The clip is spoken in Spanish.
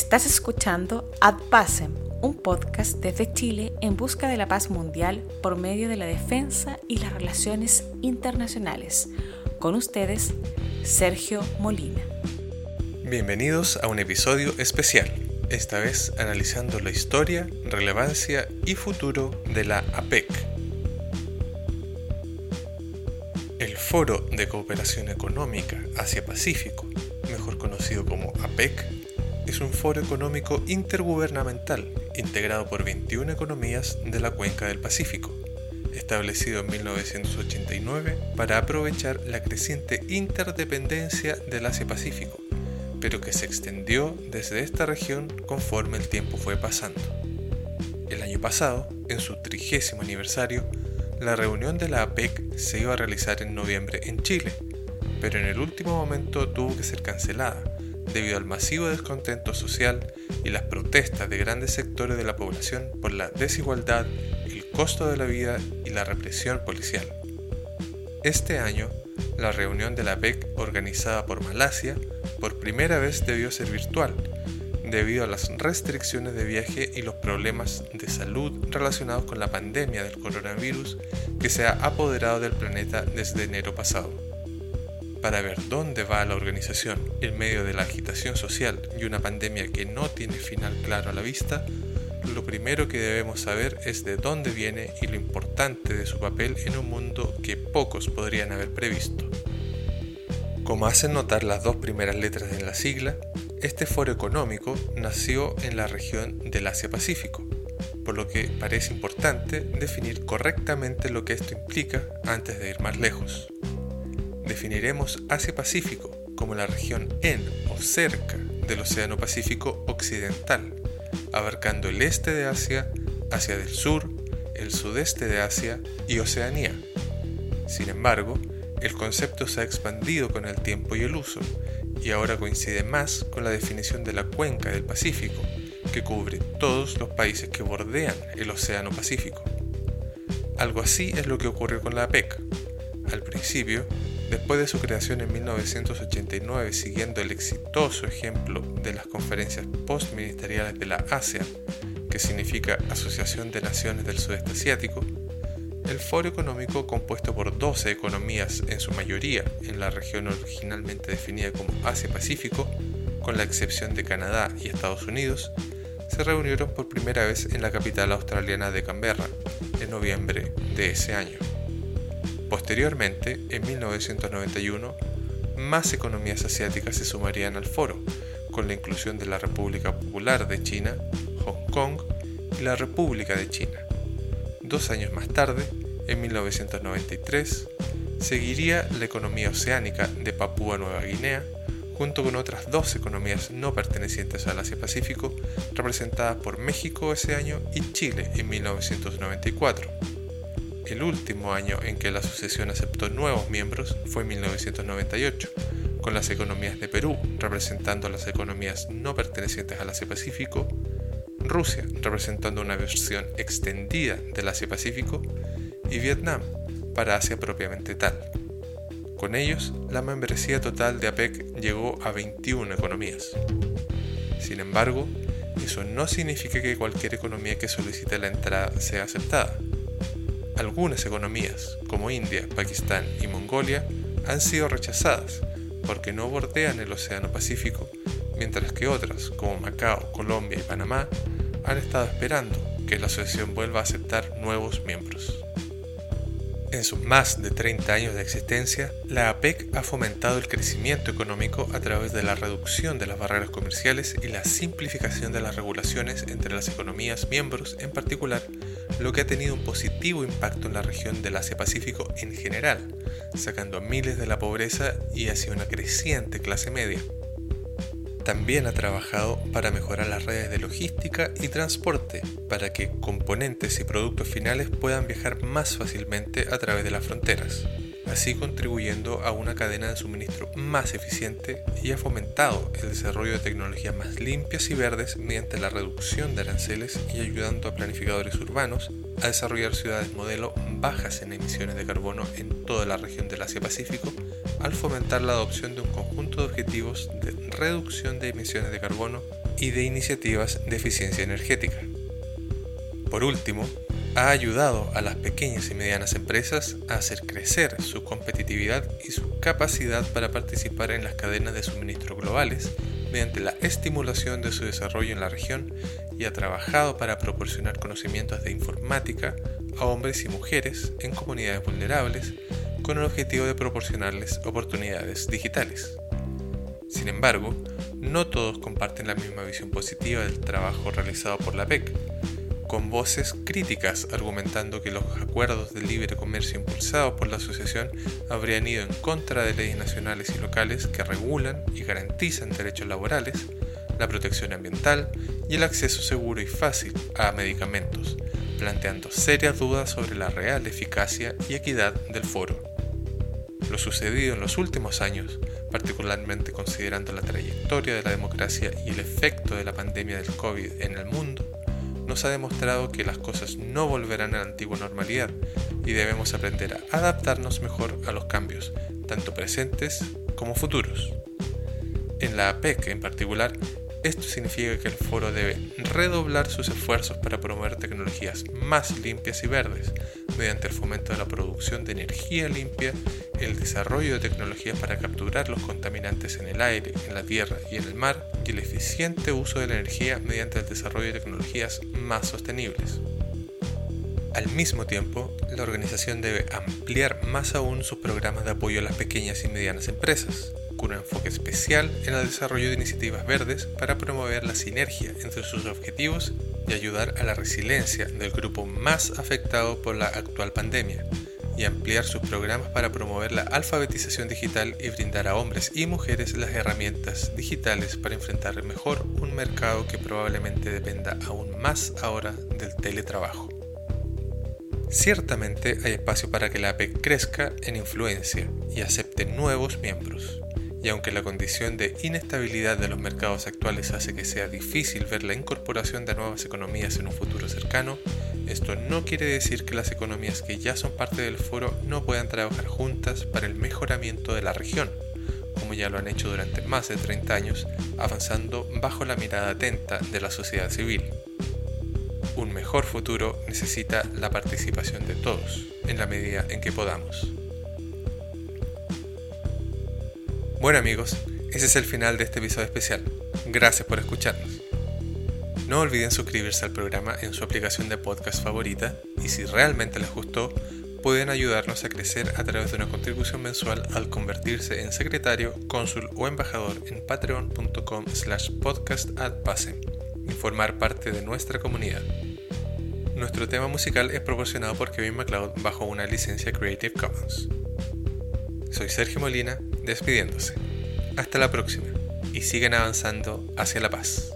Estás escuchando Ad Pacem, un podcast desde Chile en busca de la paz mundial por medio de la defensa y las relaciones internacionales. Con ustedes, Sergio Molina. Bienvenidos a un episodio especial, esta vez analizando la historia, relevancia y futuro de la APEC. El Foro de Cooperación Económica Asia-Pacífico, mejor conocido como APEC, es un foro económico intergubernamental integrado por 21 economías de la cuenca del Pacífico, establecido en 1989 para aprovechar la creciente interdependencia del Asia-Pacífico pero que se extendió desde esta región conforme el tiempo fue pasando. El año pasado, en su trigésimo aniversario, la reunión de la APEC se iba a realizar en noviembre en Chile, pero en el último momento tuvo que ser cancelada debido al masivo descontento social y las protestas de grandes sectores de la población por la desigualdad, el costo de la vida y la represión policial. Este año, la reunión de la APEC organizada por Malasia por primera vez debió ser virtual, debido a las restricciones de viaje y los problemas de salud relacionados con la pandemia del coronavirus que se ha apoderado del planeta desde enero pasado. Para ver dónde va la organización en medio de la agitación social y una pandemia que no tiene final claro a la vista, lo primero que debemos saber es de dónde viene y lo importante de su papel en un mundo que pocos podrían haber previsto. Como hacen notar las dos primeras letras de la sigla, este foro económico nació en la región del Asia-Pacífico, por lo que parece importante definir correctamente lo que esto implica antes de ir más lejos. Definiremos Asia-Pacífico como la región en o cerca del Océano Pacífico Occidental, abarcando el este de Asia, Asia del Sur, el sudeste de Asia y Oceanía. Sin embargo, el concepto se ha expandido con el tiempo y el uso, y ahora coincide más con la definición de la cuenca del Pacífico, que cubre todos los países que bordean el Océano Pacífico. Algo así es lo que ocurrió con la APEC. Al principio, después de su creación en 1989, siguiendo el exitoso ejemplo de las conferencias postministeriales de la ASEAN, que significa Asociación de Naciones del Sudeste Asiático, el Foro Económico, compuesto por 12 economías, en su mayoría en la región originalmente definida como Asia-Pacífico, con la excepción de Canadá y Estados Unidos, se reunieron por primera vez en la capital australiana de Canberra, en noviembre de ese año. Posteriormente, en 1991, más economías asiáticas se sumarían al foro, con la inclusión de la República Popular de China, Hong Kong y la República de China. Dos años más tarde, en 1993, seguiría la economía oceánica de Papúa Nueva Guinea, junto con otras dos economías no pertenecientes al Asia-Pacífico, representadas por México ese año y Chile en 1994. El último año en que la asociación aceptó nuevos miembros fue 1998, con las economías de Perú representando las economías no pertenecientes al Asia-Pacífico, Rusia, representando una versión extendida del Asia-Pacífico, y Vietnam, para Asia propiamente tal. Con ellos, la membresía total de APEC llegó a 21 economías. Sin embargo, eso no significa que cualquier economía que solicite la entrada sea aceptada. Algunas economías, como India, Pakistán y Mongolia, han sido rechazadas porque no bordean el Océano Pacífico, mientras que otras, como Macao, Colombia y Panamá, han estado esperando que la asociación vuelva a aceptar nuevos miembros. En sus más de 30 años de existencia, la APEC ha fomentado el crecimiento económico a través de la reducción de las barreras comerciales y la simplificación de las regulaciones entre las economías miembros en particular, lo que ha tenido un positivo impacto en la región del Asia-Pacífico en general, sacando a miles de la pobreza y hacia una creciente clase media. También ha trabajado para mejorar las redes de logística y transporte, para que componentes y productos finales puedan viajar más fácilmente a través de las fronteras, así contribuyendo a una cadena de suministro más eficiente y ha fomentado el desarrollo de tecnologías más limpias y verdes mediante la reducción de aranceles y ayudando a planificadores urbanos a desarrollar ciudades modelo bajas en emisiones de carbono en toda la región del Asia-Pacífico al fomentar la adopción de un conjunto de objetivos de reducción de emisiones de carbono y de iniciativas de eficiencia energética. Por último, ha ayudado a las pequeñas y medianas empresas a hacer crecer su competitividad y su capacidad para participar en las cadenas de suministro globales mediante la estimulación de su desarrollo en la región y ha trabajado para proporcionar conocimientos de informática a hombres y mujeres en comunidades vulnerables con el objetivo de proporcionarles oportunidades digitales. Sin embargo, no todos comparten la misma visión positiva del trabajo realizado por la PEC, con voces críticas argumentando que los acuerdos de libre comercio impulsados por la asociación habrían ido en contra de leyes nacionales y locales que regulan y garantizan derechos laborales, la protección ambiental y el acceso seguro y fácil a medicamentos, planteando serias dudas sobre la real eficacia y equidad del foro. Lo sucedido en los últimos años, particularmente considerando la trayectoria de la democracia y el efecto de la pandemia del COVID en el mundo, nos ha demostrado que las cosas no volverán a la antigua normalidad y debemos aprender a adaptarnos mejor a los cambios, tanto presentes como futuros. En la APEC en particular, esto significa que el foro debe redoblar sus esfuerzos para promover tecnologías más limpias y verdes, mediante el fomento de la producción de energía limpia, el desarrollo de tecnologías para capturar los contaminantes en el aire, en la tierra y en el mar, y el eficiente uso de la energía mediante el desarrollo de tecnologías más sostenibles. Al mismo tiempo, la organización debe ampliar más aún sus programas de apoyo a las pequeñas y medianas empresas, con un enfoque especial en el desarrollo de iniciativas verdes para promover la sinergia entre sus objetivos y ayudar a la resiliencia del grupo más afectado por la actual pandemia, y ampliar sus programas para promover la alfabetización digital y brindar a hombres y mujeres las herramientas digitales para enfrentar mejor un mercado que probablemente dependa aún más ahora del teletrabajo. Ciertamente hay espacio para que la APEC crezca en influencia y acepte nuevos miembros y aunque la condición de inestabilidad de los mercados actuales hace que sea difícil ver la incorporación de nuevas economías en un futuro cercano, esto no quiere decir que las economías que ya son parte del foro no puedan trabajar juntas para el mejoramiento de la región, como ya lo han hecho durante más de 30 años, avanzando bajo la mirada atenta de la sociedad civil. Un mejor futuro necesita la participación de todos, en la medida en que podamos. Bueno amigos, ese es el final de este episodio especial. Gracias por escucharnos. No olviden suscribirse al programa en su aplicación de podcast favorita y si realmente les gustó, pueden ayudarnos a crecer a través de una contribución mensual al convertirse en secretario, cónsul o embajador en patreon.com slash podcastadpase y formar parte de nuestra comunidad. Nuestro tema musical es proporcionado por Kevin MacLeod bajo una licencia Creative Commons. Soy Sergio Molina, despidiéndose. Hasta la próxima y sigan avanzando hacia la paz.